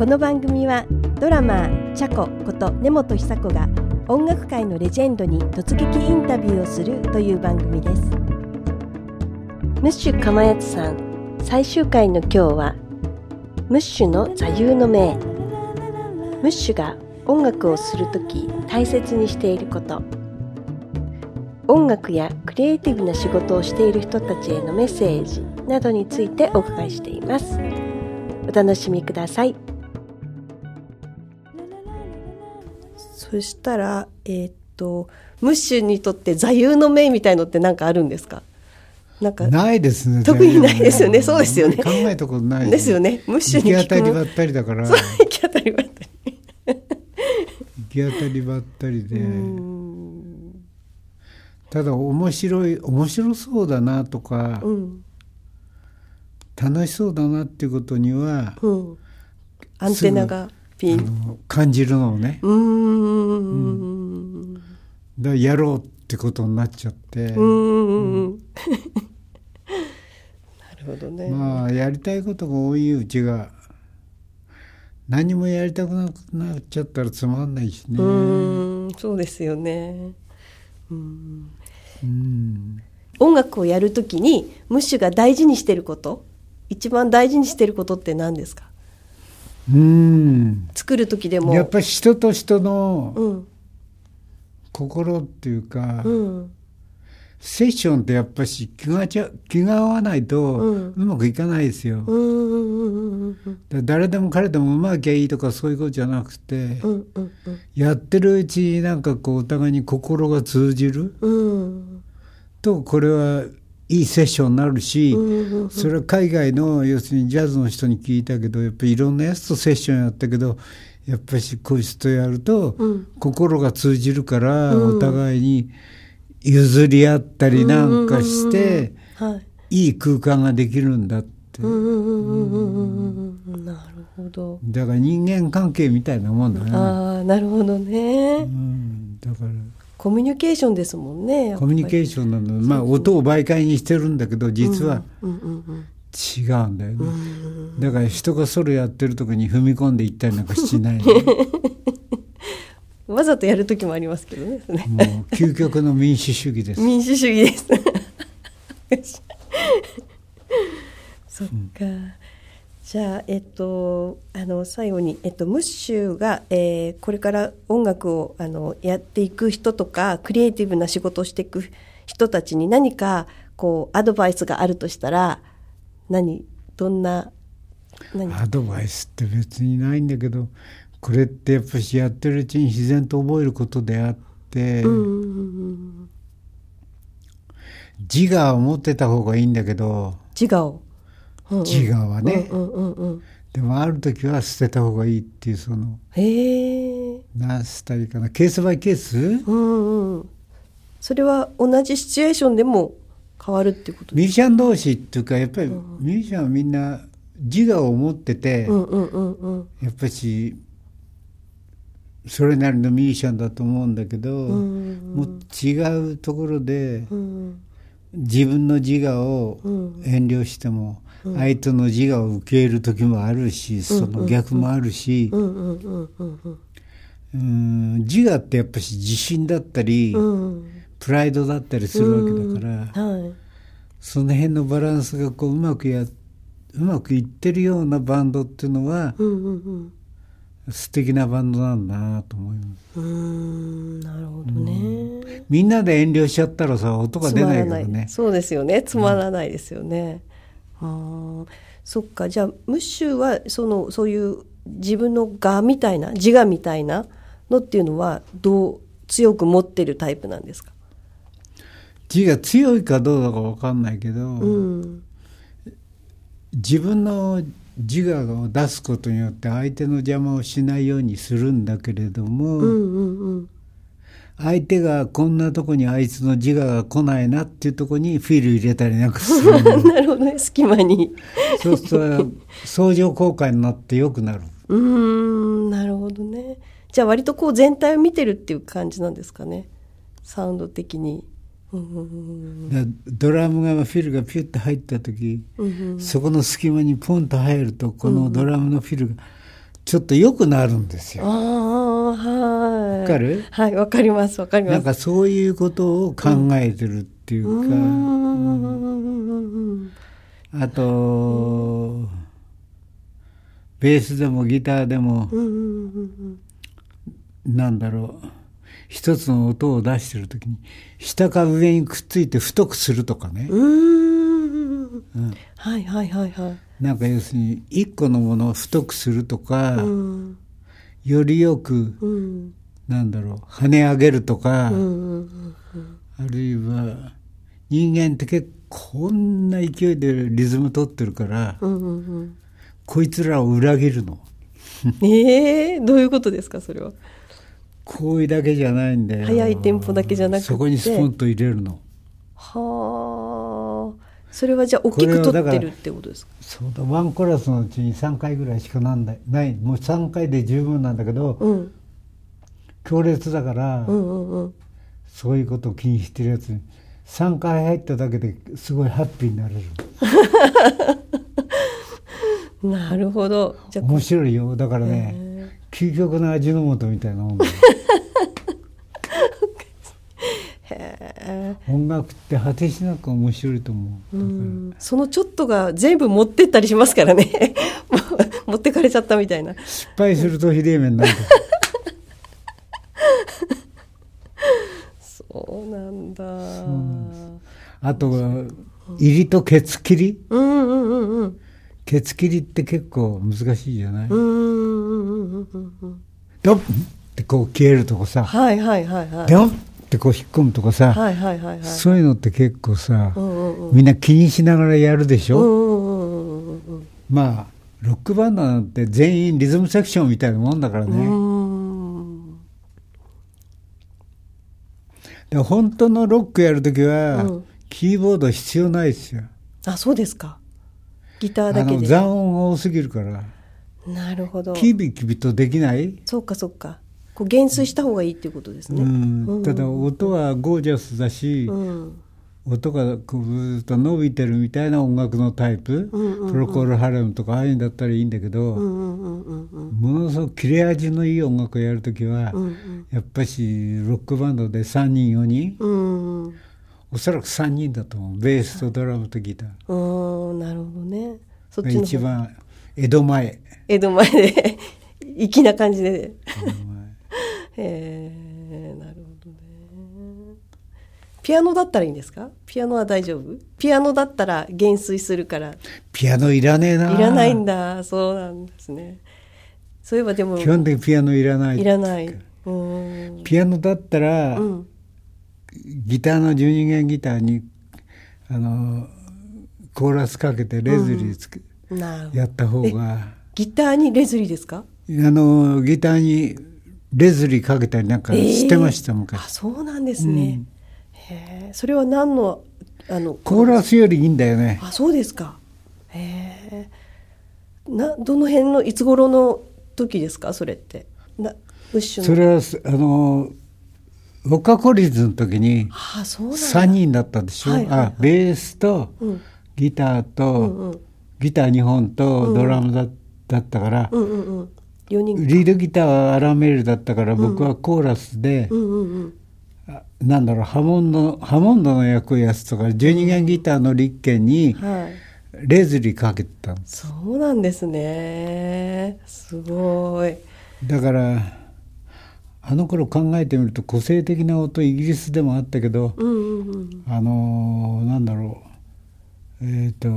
この番組はドラマーチャコこと根本久子が音楽界のレジェンドに突撃インタビューをするという番組です。ムッシュかまやつさん最終回の今日はムッシュの座右の銘。ムッシュが音楽をするとき大切にしていること。音楽やクリエイティブな仕事をしている人たちへのメッセージなどについてお伺いしています。お楽しみください。そしたらえー、っとムッシュにとって座右の銘みたいのって何かあるんですか？なんかないですね。特にないですよね。そうですよね。考えたことないです。よね。ムッシュに行き当たりばったりだから。行き当たりばったり。行き当たりばったりで。ただ面白い面白そうだなとか、うん、楽しそうだなっていうことには、うん、アンテナがピン。感じるのをね。うん、だやろうってことになっちゃって。うん。なるほどね。まあやりたいことが多いうちが何もやりたくなくなっちゃったらつまんないしね。うんそうですよね。うん。うん。音楽をやるときにムッシュが大事にしてること一番大事にしてることって何ですか？うん。作る時でも。やっぱり人と人の心っていうか、うん、セッションってやっぱし気がちゃ気が合わないとうまくいかないですよ。誰でも彼でもうまきゃいいとかそういうことじゃなくて、やってるうちになんかこうお互いに心が通じる、うん、とこれはいいセッションになるし、それは海外の要するにジャズの人に聞いたけどやっぱりいろんなやつとセッションやったけどやっぱりこいつとやると、心が通じるから、お互いに譲り合ったりなんかして、いい空間ができるんだって。なるほど。だから人間関係みたいなもんだね。ああ、なるほどね。うん、だから。コミュニケーションですもんね。コミュニケーションなの。まあ音を媒介にしてるんだけど、実は違うんだよね。だから人がソロやってる時に踏み込んでいったりなんかしない、わざとやる時もありますけどね。もう究極の民主主義です。民主主義です。そっか。うんじゃあ、えっと、あの最後に、えっと、ムッシュが、えー、これから音楽をあのやっていく人とかクリエイティブな仕事をしていく人たちに何かこうアドバイスがあるとしたら何どんなアドバイスって別にないんだけどこれってやっぱりやってるうちに自然と覚えることであって、自我を持ってた方がいいんだけど自我を？自我はね、でもある時は捨てた方がいいっていうそのへえ。何したらいいかな。ケースバイケース、うんうん、それは同じシチュエーションでも変わるってことミュージシャン同士っていうかやっぱりミュージシャンはみんな自我を持ってて、うんうんうんうん、やっぱしそれなりのミュージシャンだと思うんだけど、うんうん、もう違うところで、うん、自分の自我を遠慮しても、相手の自我を受け入れる時もあるし、その逆もあるし、自我ってやっぱし自信だったり、プライドだったりするわけだから、はい、その辺のバランスがこううまくやうまくいってるようなバンドっていうのは、うんうんうん。素敵なバンドなんだなと思います。うんなるほどね、うん、みんなで遠慮しちゃったらさ音が出ないからね。そうですよね。つまらないですよね。あそっか。じゃあムッシュはそのそういう自分の我みたいな自我みたいなのっていうのはどう強く持ってるタイプなんですか？自我強いかどうだか分かんないけど、うん、自分の自我を出すことによって相手の邪魔をしないようにするんだけれども、うんうんうん相手がこんなとこにあいつの自我が来ないなっていうとこにフィル入れたりなんかする。なるほどね。隙間に。そうすると相乗効果になってよくなるうんなるほどねじゃあ割とこう全体を見てるっていう感じなんですかねサウンド的にドラムがフィルがピュッと入った時、うんうん、そこの隙間にポンと入るとこのドラムのフィルがちょっと良くなるんですよ。はい。わかる？はいわかりますわかります。なんかそういうことを考えてるっていうか、うん。あと、ベースでもギターでも、うんなんだろう。一つの音を出してる時に下か上にくっついて太くするとかね、うんはいはいはいはい。なんか要するに一個のものを太くするとか、うん。よりよくうん。なんだろう跳ね上げるとか、あるいは人間って結構こんな勢いでリズム取ってるから、こいつらを裏切るの。ええどういうことですかそれは？こういうだけじゃないんだよ。速いテンポだけじゃなくて。そこにスポンと入れるの。はあ。それはじゃあ大きく取ってるってことですか？そうだワンコーラスのうちに3回ぐらいしかなんないないもう3回で十分なんだけど、うん強烈だから、うんうんうん。そういうことを気にしてるやつに3回入っただけですごいハッピーになれる なるほど。じゃあ面白いよだからね究極の味の素みたいなもんだよへえ。音楽って果てしなく面白いと思う、うんそのちょっとが全部持ってったりしますからね。持ってかれちゃったみたいな。失敗するとひでえ目になるそうなんだ。あとは入りとケツ切りうんうんうんうん。ケツ切りって結構難しいじゃない、うんうんうんうんうんうん。ドンってこう消えるとこさ、はいはいはいはい。ドンってこう引っ込むとこさ、はいはいはいはい。そういうのって結構さ、うんうんうん。みんな気にしながらやるでしょ、うんうんうんうんうんまあロックバンドなんて全員リズムセクションみたいなもんだからね、うん。で本当のロックやるときは、うんキーボード必要ないですよあ、そうですか。ギターあだけで。の残音が多すぎるからなるほど。キビキビとできない、そうかそうか。こう減衰した方がいいっていうことですね。うん、ただ音はゴージャスだし、うん。音がこうずーっと伸びてるみたいな音楽のタイプ、プロコールハレムとかああいうんだったらいいんだけど。ものすごく切れ味のいい音楽をやるときは、うんうんやっぱしロックバンドで3人4人うんうん。おそらく3人だと思うベースとドラムとギターうん、なるほどね。そっがち一番江戸前江戸前で 粋な感じで。江戸前へえ、なるほどね。ピアノだったらいいんですか？ピアノは大丈夫？ピアノだったら減衰するから。ピアノいらねえな。いらないんだ。そうなんですね。そういえばでも基本的にピアノいらないいらない。うん。ピアノだったら、うん。ギターの12弦ギターにあのコーラスかけてレズリーつけ、なるほど。やった方が。ギターにレズリーですか？あのギターにレズリーかけたりなんかしてました、あ昔そうなんですね、へえそれは何のあのコーラスよりいいんだよね。あそうですか。へえなどの辺のいつ頃の時ですか？それって。なウッシュの。それはすあのウォッカコリーズの時にあそうなんだ。3人だったでしょ、はいはいはい。あベースとうん。ギターと、うんうん。ギター2本とドラムだ,、だったから、うんうんうん4人リードギターはアラメールだったから僕はコーラスで、うんうんうん。あなんだろうハモンドハモンドの役をやってたから12弦ギターの立憲にはい。レズリーかけてたんです。そうなんですね。すごい。だからあの頃考えてみると個性的な音イギリスでもあったけど、うんうんうん。あのーなんだろうえっ、と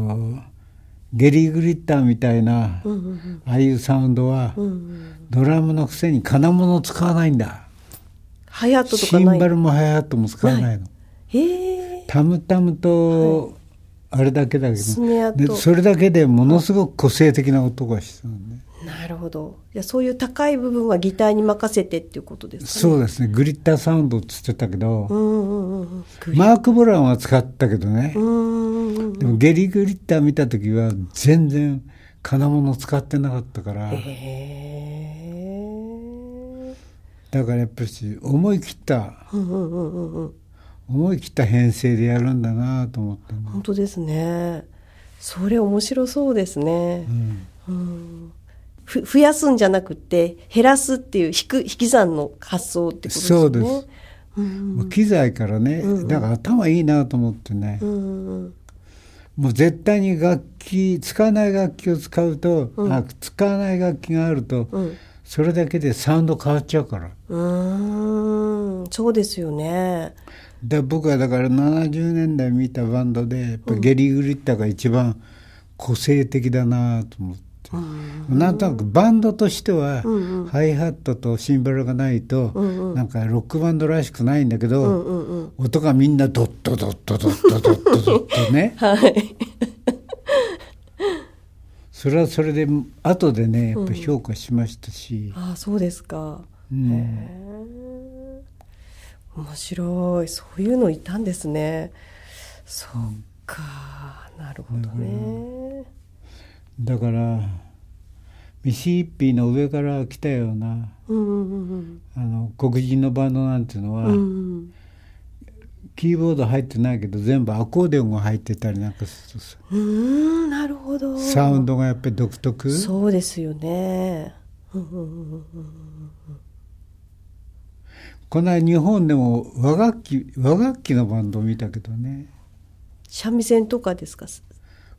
ゲリー・グリッターみたいな、うんうんああいうサウンドは、うんうんドラムのくせに金物を使わないんだ。ハイハットとかない？シンバルもハイハットも使わないの。へえ。タムタムとあれだけだけスど、ネアとでそれだけでものすごく個性的な音がしたのね、なるほど。じゃあそういう高い部分はギターに任せてっていうことですかね。そうですね。グリッターサウンドっつってたけど、うんうんうんマーク・ボランは使ったけどね、うんうんうんでもゲリー・グリッター見た時は全然金物使ってなかったから、へえ。だからやっぱり思い切ったうんうんうん思い切った編成でやるんだなと思って。ね、本当ですね。それ面白そうですね。うん。うん増やすんじゃなくて減らすっていう引く引き算の発想ってことですね。そうです。うん、機材からね、うん、だから頭いいなと思ってね、うん、もう絶対に楽器使わない楽器を使うと、うん、あ使わない楽器があると、それだけでサウンド変わっちゃうから。うん。そうですよね。で僕はだから70年代見たバンドでやっぱゲリー・グリッターが一番個性的だなと思って。なんとなくバンドとしては、ハイハットとシンバルがないと、なんかロックバンドらしくないんだけど、音がみんなドッドドッドドッドドッドドッとね。はい。それはそれで後でねやっぱ評価しましたし、ああそうですか、うん、面白いそういうのいたんですねそっか、なるほどねだからミシシッピの上から来たような、うんうんうん、あの黒人のバンドなんていうのは、うんうん、キーボード入ってないけど全部アコーディオンが入ってたりなんかするとさうんなるほど。サウンドがやっぱり独特？そうですよね。この間日本でも和楽器和楽器のバンドを見たけどね。三味線とかですか？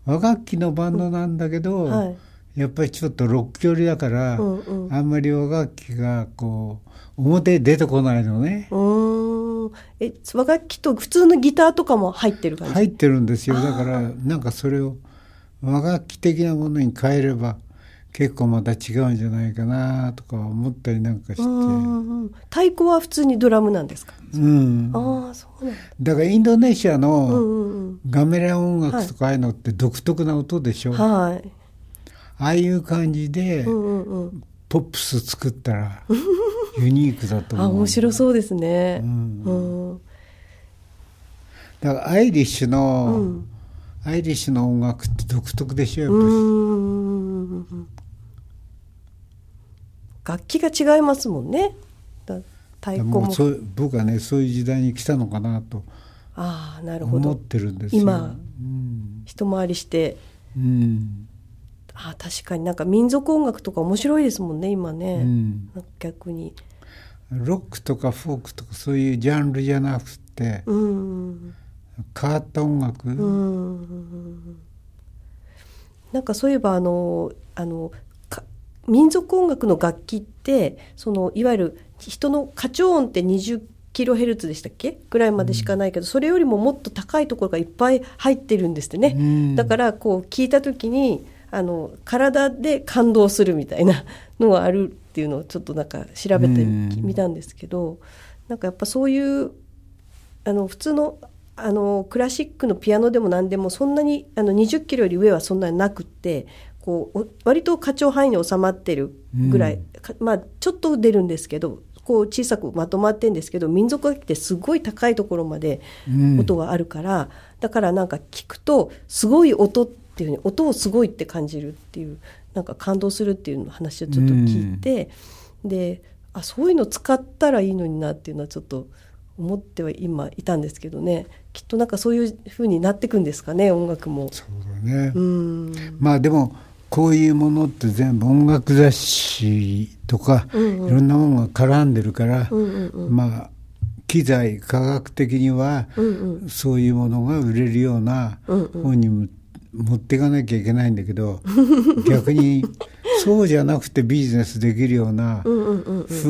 和楽器のバンドなんだけど、うんはいやっぱりちょっとロック寄りだから、うんうん、あんまり和楽器がこう表出てこないのね。え和楽器と普通のギターとかも入ってる感じ？入ってるんですよ。だからなんかそれを和楽器的なものに変えれば結構また違うんじゃないかなとか思ったりなんかして。太鼓は普通にドラムなんですか？うん。ああそうなんだ。からインドネシアのガメラ音楽とかああいうのって独特な音でしょ？はいああいう感じで、ポップス作ったらユニークだと思う。あ面白そうですね。うん、うん、だからアイリッシュの、うん、アイリッシュの音楽って独特でしょやっぱり。楽器が違いますもんね。太鼓も。そう僕はねそういう時代に来たのかなとあなるほど。思ってるんですよ。今、うん、一回りして、うん、あ確かに。なんか民族音楽とか面白いですもんね今ね、うん、逆に。ロックとかフォークとかそういうジャンルじゃなくて、うん、変わった音楽、うん、なんかそういえばあのあの民族音楽の楽器ってそのいわゆる人の過聴音って20キロヘルツでしたっけ？ぐらいまでしかないけど、それよりももっと高いところがいっぱい入ってるんですってね、うん、だからこう聞いた時にあの体で感動するみたいなのがあるっていうのをちょっとなんか調べてみたんですけど、なんかやっぱそういうあの普通のあのクラシックのピアノでも何でもそんなにあの20キロより上はそんなになくってこう割と過聴範囲に収まってるぐらい、うん、まあちょっと出るんですけどこう小さくまとまってんですけど民族楽器ってすごい高いところまで音があるから、うん、だからなんか聞くとすごい音ってっていうふうに音をすごいって感じるっていうなんか感動するっていう話をちょっと聞いて、うん、であそういうの使ったらいいのになっていうのはちょっと思っては今いたんですけどね。きっとなんかそういうふうになっていくんですかね音楽も。そうだね、うん、まあでもこういうものって全部音楽雑誌とか、うんうん、いろんなものが絡んでるから、うんうんうん、まあ機材科学的には、うんうん、そういうものが売れるような本にも持っていかなきゃいけないんだけど 逆にそうじゃなくてビジネスできるようなふ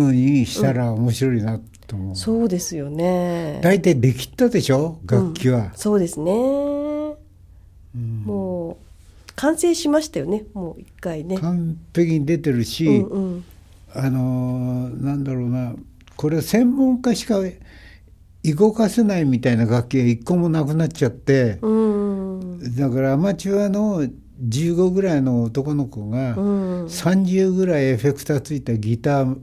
うにしたら面白いなと思う、うん、そうですよね。大体できたでしょ？楽器は、うん、そうですね、うん、もう完成しましたよね。もう一回ね。完璧に出てるし、うんうん、あのなんだろうな。これ専門家しか動かせないみたいな楽器が一個もなくなっちゃって、だからアマチュアの15ぐらいの男の子が30ぐらいエフェクターついたギター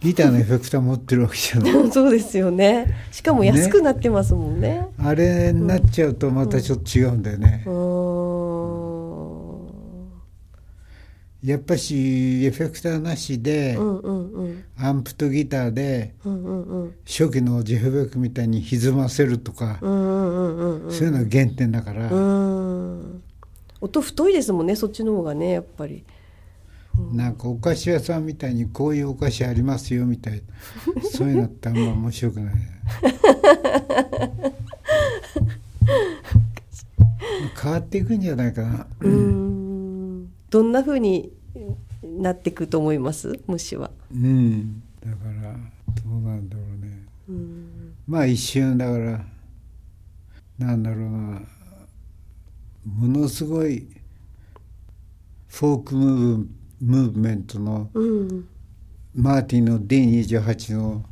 ギターのエフェクター持ってるわけじゃない。そうですよね。しかも安くなってますもんね、ね、あれになっちゃうとまたちょっと違うんだよね、うん。やっぱしエフェクターなしで、うんうんうん、アンプとギターで、初期のジェフ・ベックみたいに歪ませるとか、そういうのが原点だから、音太いですもんねそっちの方がねやっぱり。なんかお菓子屋さんみたいにこういうお菓子ありますよみたいな。そういうのってあんま面白くない。変わっていくんじゃないかな。うん。どんなふうになっていくと思います？虫は。うん。だからどうなんだろうね。うん。まあ一瞬だからなんだろうな。ものすごいフォークムーブムーブメントの、うん、マーティンの D28 の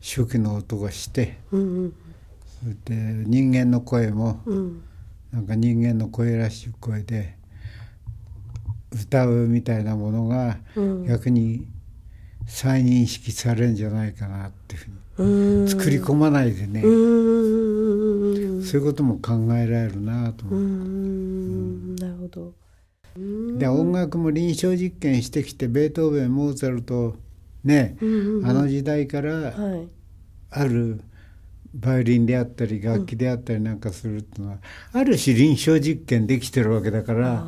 初期の音がして、うんうん、それで人間の声も、うん、なんか人間の声らしい声で歌うみたいなものが、逆に再認識されるんじゃないかなっていうふうに。作り込まないでね。そういうことも考えられるなと思う。なるほど。で音楽も臨床実験してきてベートーベンモーツァルトね、あの時代からあるバイオリンであったり楽器であったりなんかするっていうのは、うん、ある種臨床実験できてるわけだから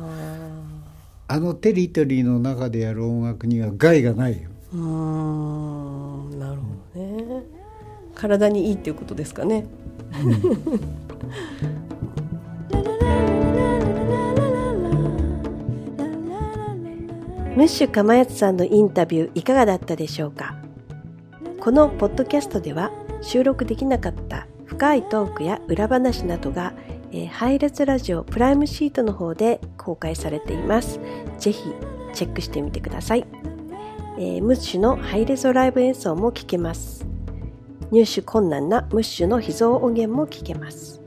あのテリトリーの中でやる音楽には害がないよ。うんなるほどね。体にいいっていうことですかね。うんムッシュかまやつさんのインタビューいかがだったでしょうかこのポッドキャストでは収録できなかった深いトークや裏話などが、えー、ハイレツラジオプライムシートの方で公開されています。ぜひチェックしてみてください。えー、ムッシュのハイレゾライブ演奏も聴けます。入手困難なムッシュの秘蔵音源も聴けます。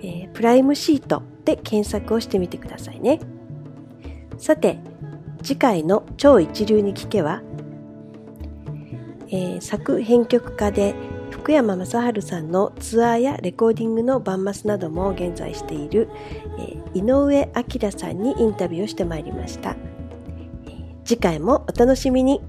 えー、プライムシートで検索をしてみてくださいね。さて、次回の超一流に聞けは、えー、作編曲家で福山雅治さんのツアーやレコーディングのバンマスなども現在している、え、井上明さんにインタビューをしてまいりました、次回もお楽しみに。